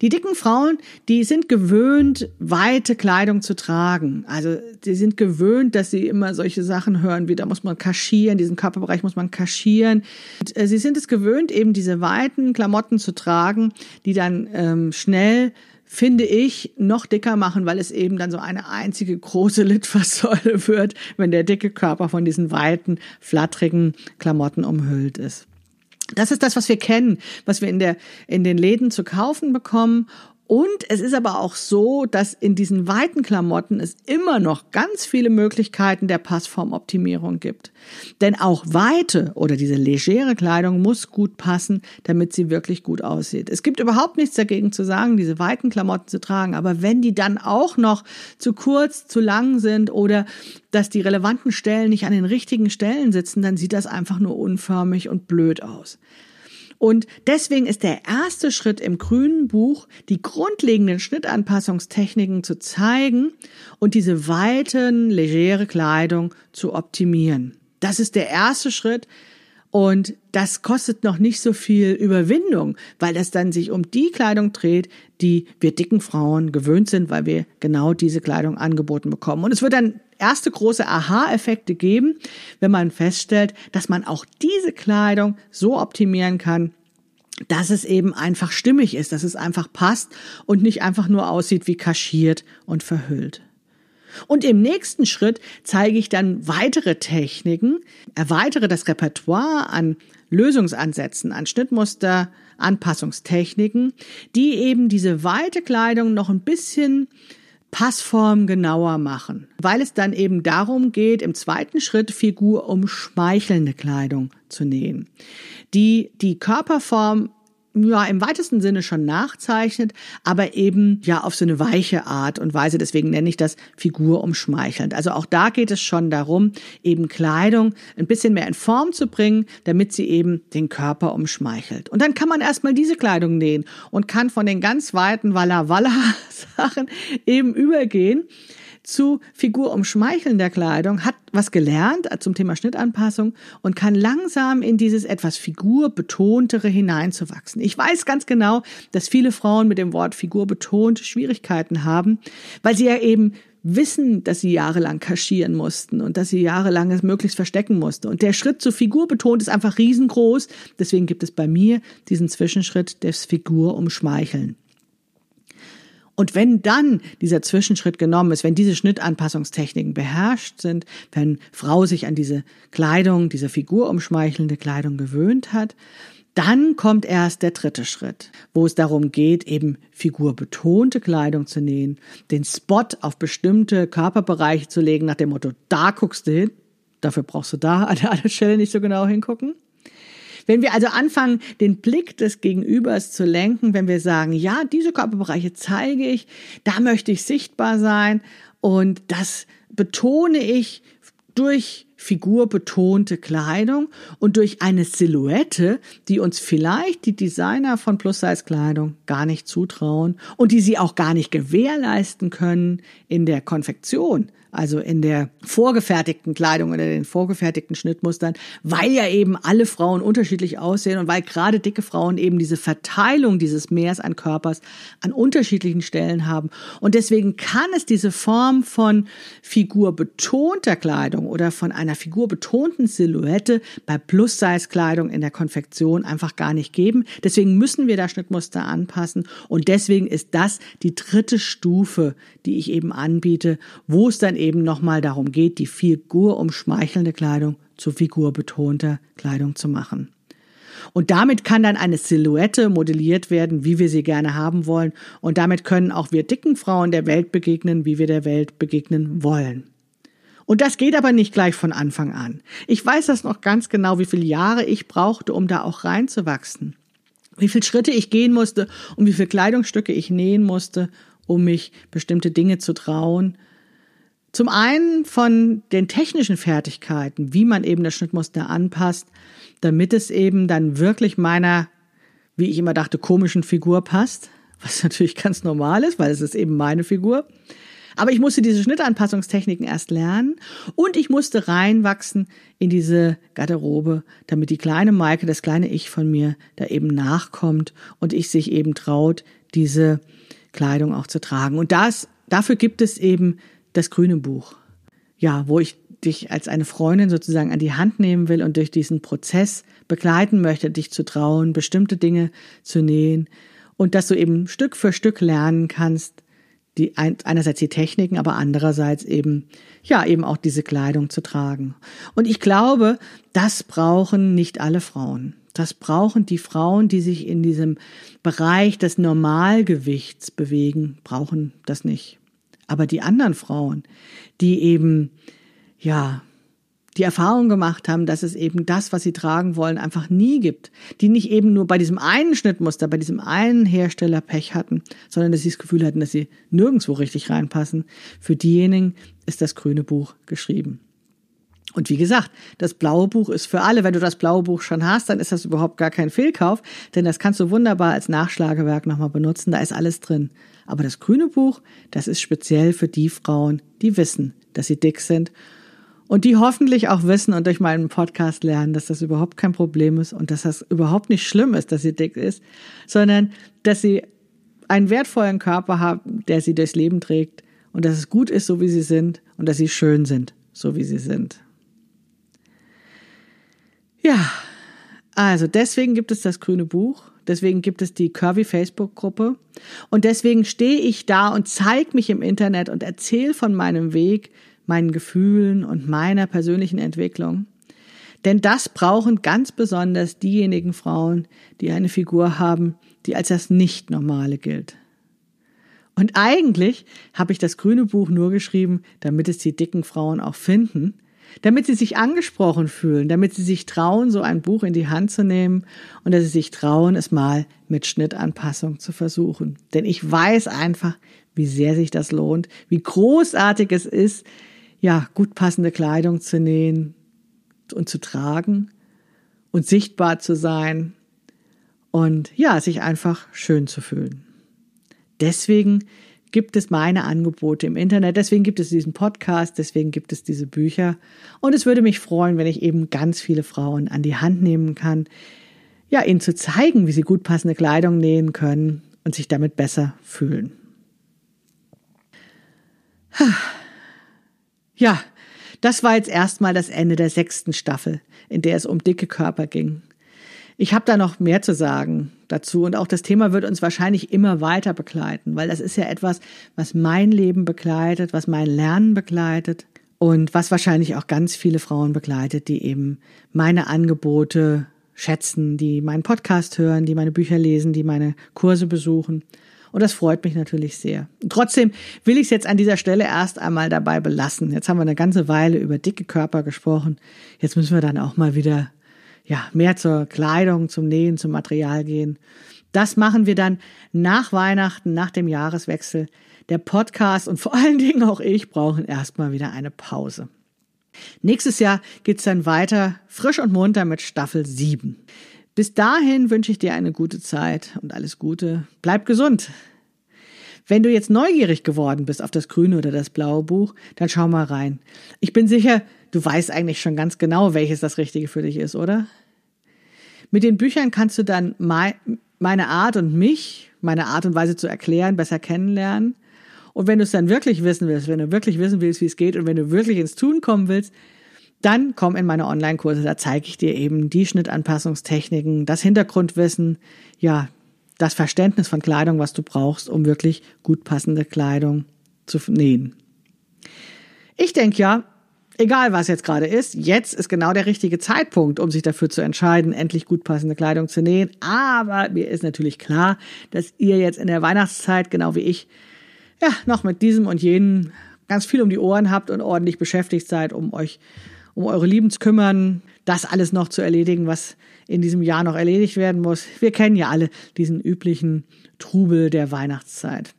Die dicken Frauen, die sind gewöhnt, weite Kleidung zu tragen. Also die sind gewöhnt, dass sie immer solche Sachen hören, wie da muss man kaschieren, diesen Körperbereich muss man kaschieren. Und, äh, sie sind es gewöhnt, eben diese weiten Klamotten zu tragen, die dann ähm, schnell finde ich, noch dicker machen, weil es eben dann so eine einzige große *laughs* Litfaßsäule wird, wenn der dicke Körper von diesen weiten, flatterigen Klamotten umhüllt ist. Das ist das, was wir kennen, was wir in der, in den Läden zu kaufen bekommen. Und es ist aber auch so, dass in diesen weiten Klamotten es immer noch ganz viele Möglichkeiten der Passformoptimierung gibt. Denn auch Weite oder diese legere Kleidung muss gut passen, damit sie wirklich gut aussieht. Es gibt überhaupt nichts dagegen zu sagen, diese weiten Klamotten zu tragen. Aber wenn die dann auch noch zu kurz, zu lang sind oder dass die relevanten Stellen nicht an den richtigen Stellen sitzen, dann sieht das einfach nur unförmig und blöd aus. Und deswegen ist der erste Schritt im grünen Buch, die grundlegenden Schnittanpassungstechniken zu zeigen und diese weiten, legere Kleidung zu optimieren. Das ist der erste Schritt. Und das kostet noch nicht so viel Überwindung, weil es dann sich um die Kleidung dreht, die wir dicken Frauen gewöhnt sind, weil wir genau diese Kleidung angeboten bekommen. Und es wird dann erste große Aha-Effekte geben, wenn man feststellt, dass man auch diese Kleidung so optimieren kann, dass es eben einfach stimmig ist, dass es einfach passt und nicht einfach nur aussieht wie kaschiert und verhüllt. Und im nächsten Schritt zeige ich dann weitere Techniken, erweitere das Repertoire an Lösungsansätzen, an Schnittmuster, Anpassungstechniken, die eben diese weite Kleidung noch ein bisschen Passform genauer machen, weil es dann eben darum geht, im zweiten Schritt Figur umschmeichelnde Kleidung zu nähen, die die Körperform ja im weitesten Sinne schon nachzeichnet, aber eben ja auf so eine weiche Art und Weise. Deswegen nenne ich das Figur umschmeichelnd. Also auch da geht es schon darum, eben Kleidung ein bisschen mehr in Form zu bringen, damit sie eben den Körper umschmeichelt. Und dann kann man erstmal diese Kleidung nähen und kann von den ganz weiten Walla Walla Sachen eben übergehen zu figurumschmeichelnder Kleidung, hat was gelernt zum Thema Schnittanpassung und kann langsam in dieses etwas figurbetontere hineinzuwachsen. Ich weiß ganz genau, dass viele Frauen mit dem Wort figurbetont Schwierigkeiten haben, weil sie ja eben wissen, dass sie jahrelang kaschieren mussten und dass sie jahrelang es möglichst verstecken mussten. Und der Schritt zu Figur betont ist einfach riesengroß. Deswegen gibt es bei mir diesen Zwischenschritt des Figur umschmeicheln. Und wenn dann dieser Zwischenschritt genommen ist, wenn diese Schnittanpassungstechniken beherrscht sind, wenn Frau sich an diese Kleidung, diese figurumschmeichelnde Kleidung gewöhnt hat, dann kommt erst der dritte Schritt, wo es darum geht, eben figurbetonte Kleidung zu nähen, den Spot auf bestimmte Körperbereiche zu legen, nach dem Motto, da guckst du hin, dafür brauchst du da an der anderen Stelle nicht so genau hingucken. Wenn wir also anfangen, den Blick des Gegenübers zu lenken, wenn wir sagen, ja, diese Körperbereiche zeige ich, da möchte ich sichtbar sein und das betone ich durch figurbetonte Kleidung und durch eine Silhouette, die uns vielleicht die Designer von Plus-Size-Kleidung gar nicht zutrauen und die sie auch gar nicht gewährleisten können in der Konfektion also in der vorgefertigten Kleidung oder den vorgefertigten Schnittmustern, weil ja eben alle Frauen unterschiedlich aussehen und weil gerade dicke Frauen eben diese Verteilung dieses Meers an Körpers an unterschiedlichen Stellen haben. Und deswegen kann es diese Form von figurbetonter Kleidung oder von einer figurbetonten Silhouette bei Plus-Size-Kleidung in der Konfektion einfach gar nicht geben. Deswegen müssen wir da Schnittmuster anpassen und deswegen ist das die dritte Stufe, die ich eben anbiete, wo es dann eben nochmal darum geht, die Figur umschmeichelnde Kleidung zu figurbetonter Kleidung zu machen. Und damit kann dann eine Silhouette modelliert werden, wie wir sie gerne haben wollen. Und damit können auch wir dicken Frauen der Welt begegnen, wie wir der Welt begegnen wollen. Und das geht aber nicht gleich von Anfang an. Ich weiß das noch ganz genau, wie viele Jahre ich brauchte, um da auch reinzuwachsen. Wie viele Schritte ich gehen musste und wie viele Kleidungsstücke ich nähen musste, um mich bestimmte Dinge zu trauen, zum einen von den technischen Fertigkeiten, wie man eben das Schnittmuster anpasst, damit es eben dann wirklich meiner, wie ich immer dachte, komischen Figur passt, was *laughs* natürlich ganz normal ist, weil es ist eben meine Figur. Aber ich musste diese Schnittanpassungstechniken erst lernen und ich musste reinwachsen in diese Garderobe, damit die kleine Maike, das kleine Ich von mir, da eben nachkommt und ich sich eben traut, diese Kleidung auch zu tragen. Und das, dafür gibt es eben das grüne Buch. Ja, wo ich dich als eine Freundin sozusagen an die Hand nehmen will und durch diesen Prozess begleiten möchte, dich zu trauen, bestimmte Dinge zu nähen und dass du eben Stück für Stück lernen kannst, die einerseits die Techniken, aber andererseits eben ja eben auch diese Kleidung zu tragen. Und ich glaube, das brauchen nicht alle Frauen. Das brauchen die Frauen, die sich in diesem Bereich des Normalgewichts bewegen, brauchen das nicht. Aber die anderen Frauen, die eben, ja, die Erfahrung gemacht haben, dass es eben das, was sie tragen wollen, einfach nie gibt. Die nicht eben nur bei diesem einen Schnittmuster, bei diesem einen Hersteller Pech hatten, sondern dass sie das Gefühl hatten, dass sie nirgendwo richtig reinpassen. Für diejenigen ist das grüne Buch geschrieben. Und wie gesagt, das blaue Buch ist für alle. Wenn du das blaue Buch schon hast, dann ist das überhaupt gar kein Fehlkauf, denn das kannst du wunderbar als Nachschlagewerk nochmal benutzen. Da ist alles drin. Aber das grüne Buch, das ist speziell für die Frauen, die wissen, dass sie dick sind und die hoffentlich auch wissen und durch meinen Podcast lernen, dass das überhaupt kein Problem ist und dass das überhaupt nicht schlimm ist, dass sie dick ist, sondern dass sie einen wertvollen Körper haben, der sie durchs Leben trägt und dass es gut ist, so wie sie sind und dass sie schön sind, so wie sie sind. Ja, also deswegen gibt es das grüne Buch, Deswegen gibt es die Curvy Facebook-Gruppe. Und deswegen stehe ich da und zeige mich im Internet und erzähle von meinem Weg, meinen Gefühlen und meiner persönlichen Entwicklung. Denn das brauchen ganz besonders diejenigen Frauen, die eine Figur haben, die als das Nicht-Normale gilt. Und eigentlich habe ich das grüne Buch nur geschrieben, damit es die dicken Frauen auch finden, damit sie sich angesprochen fühlen, damit sie sich trauen, so ein Buch in die Hand zu nehmen und dass sie sich trauen, es mal mit Schnittanpassung zu versuchen. Denn ich weiß einfach, wie sehr sich das lohnt, wie großartig es ist, ja, gut passende Kleidung zu nähen und zu tragen und sichtbar zu sein und ja, sich einfach schön zu fühlen. Deswegen gibt es meine Angebote im Internet, deswegen gibt es diesen Podcast, deswegen gibt es diese Bücher. Und es würde mich freuen, wenn ich eben ganz viele Frauen an die Hand nehmen kann, ja, ihnen zu zeigen, wie sie gut passende Kleidung nähen können und sich damit besser fühlen. Ja, das war jetzt erstmal das Ende der sechsten Staffel, in der es um dicke Körper ging. Ich habe da noch mehr zu sagen dazu und auch das Thema wird uns wahrscheinlich immer weiter begleiten, weil das ist ja etwas, was mein Leben begleitet, was mein Lernen begleitet und was wahrscheinlich auch ganz viele Frauen begleitet, die eben meine Angebote schätzen, die meinen Podcast hören, die meine Bücher lesen, die meine Kurse besuchen. Und das freut mich natürlich sehr. Trotzdem will ich es jetzt an dieser Stelle erst einmal dabei belassen. Jetzt haben wir eine ganze Weile über dicke Körper gesprochen. Jetzt müssen wir dann auch mal wieder ja, mehr zur Kleidung, zum Nähen, zum Material gehen. Das machen wir dann nach Weihnachten, nach dem Jahreswechsel. Der Podcast und vor allen Dingen auch ich brauchen erstmal wieder eine Pause. Nächstes Jahr geht's dann weiter frisch und munter mit Staffel 7. Bis dahin wünsche ich dir eine gute Zeit und alles Gute. Bleib gesund. Wenn du jetzt neugierig geworden bist auf das grüne oder das blaue Buch, dann schau mal rein. Ich bin sicher, du weißt eigentlich schon ganz genau, welches das Richtige für dich ist, oder? Mit den Büchern kannst du dann meine Art und mich, meine Art und Weise zu erklären, besser kennenlernen. Und wenn du es dann wirklich wissen willst, wenn du wirklich wissen willst, wie es geht und wenn du wirklich ins Tun kommen willst, dann komm in meine Online-Kurse, da zeige ich dir eben die Schnittanpassungstechniken, das Hintergrundwissen, ja, das Verständnis von Kleidung, was du brauchst, um wirklich gut passende Kleidung zu nähen. Ich denke ja, egal was jetzt gerade ist, jetzt ist genau der richtige Zeitpunkt, um sich dafür zu entscheiden, endlich gut passende Kleidung zu nähen. Aber mir ist natürlich klar, dass ihr jetzt in der Weihnachtszeit, genau wie ich, ja, noch mit diesem und jenem ganz viel um die Ohren habt und ordentlich beschäftigt seid, um euch um eure Lieben zu kümmern, das alles noch zu erledigen, was in diesem Jahr noch erledigt werden muss. Wir kennen ja alle diesen üblichen Trubel der Weihnachtszeit.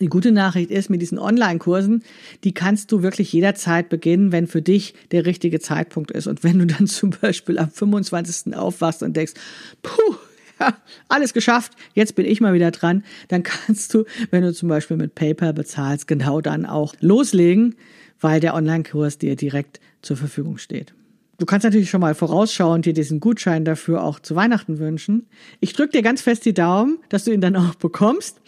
Die gute Nachricht ist, mit diesen Online-Kursen, die kannst du wirklich jederzeit beginnen, wenn für dich der richtige Zeitpunkt ist. Und wenn du dann *laughs* zum Beispiel am 25. aufwachst und denkst, puh, ja, alles geschafft, jetzt bin ich mal wieder dran, dann kannst du, wenn du zum Beispiel mit PayPal bezahlst, genau dann auch loslegen, weil der Online-Kurs dir direkt zur Verfügung steht. Du kannst natürlich schon mal vorausschauend dir diesen Gutschein dafür auch zu Weihnachten wünschen. Ich drücke dir ganz fest die Daumen, dass du ihn dann auch bekommst.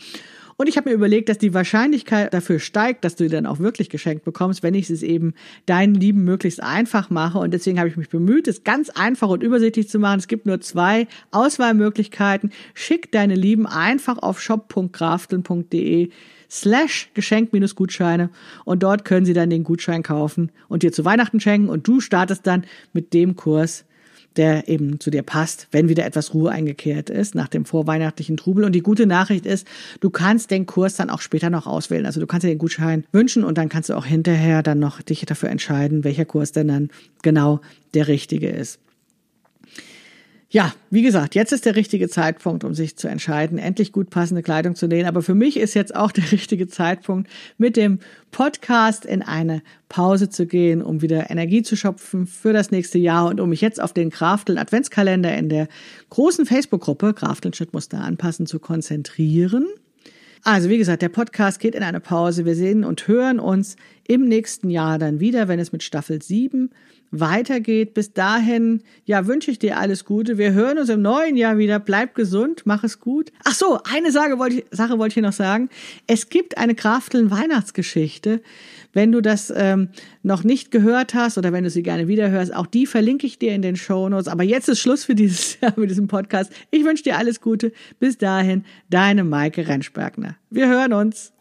Und ich habe mir überlegt, dass die Wahrscheinlichkeit dafür steigt, dass du ihn dann auch wirklich geschenkt bekommst, wenn ich es eben deinen Lieben möglichst einfach mache. Und deswegen habe ich mich bemüht, es ganz einfach und übersichtlich zu machen. Es gibt nur zwei Auswahlmöglichkeiten. Schick deine Lieben einfach auf shop.grafteln.de slash Geschenk-Gutscheine und dort können Sie dann den Gutschein kaufen und dir zu Weihnachten schenken und du startest dann mit dem Kurs, der eben zu dir passt, wenn wieder etwas Ruhe eingekehrt ist nach dem vorweihnachtlichen Trubel. Und die gute Nachricht ist, du kannst den Kurs dann auch später noch auswählen. Also du kannst dir den Gutschein wünschen und dann kannst du auch hinterher dann noch dich dafür entscheiden, welcher Kurs denn dann genau der richtige ist. Ja, wie gesagt, jetzt ist der richtige Zeitpunkt, um sich zu entscheiden, endlich gut passende Kleidung zu nähen. Aber für mich ist jetzt auch der *laughs* richtige Zeitpunkt, mit dem Podcast in eine Pause zu gehen, um wieder Energie zu schöpfen für das nächste Jahr und um mich jetzt auf den Krafteln Adventskalender in der großen Facebook-Gruppe Krafteln Schnittmuster anpassen zu konzentrieren. Also wie gesagt, der Podcast geht in eine Pause. Wir sehen und hören uns im nächsten Jahr dann wieder, wenn es mit Staffel 7 weitergeht. Bis dahin, ja, wünsche ich dir alles Gute. Wir hören uns im neuen Jahr wieder. Bleib gesund, mach es gut. Ach so, eine Sache wollte ich, Sache wollte ich hier noch sagen. Es gibt eine Krafteln Weihnachtsgeschichte. Wenn du das ähm, noch nicht gehört hast oder wenn du sie gerne wiederhörst, auch die verlinke ich dir in den Show Notes. Aber jetzt ist Schluss für dieses *laughs* Jahr mit diesem Podcast. Ich wünsche dir alles Gute. Bis dahin, deine Maike Rentschbergner. Wir hören uns.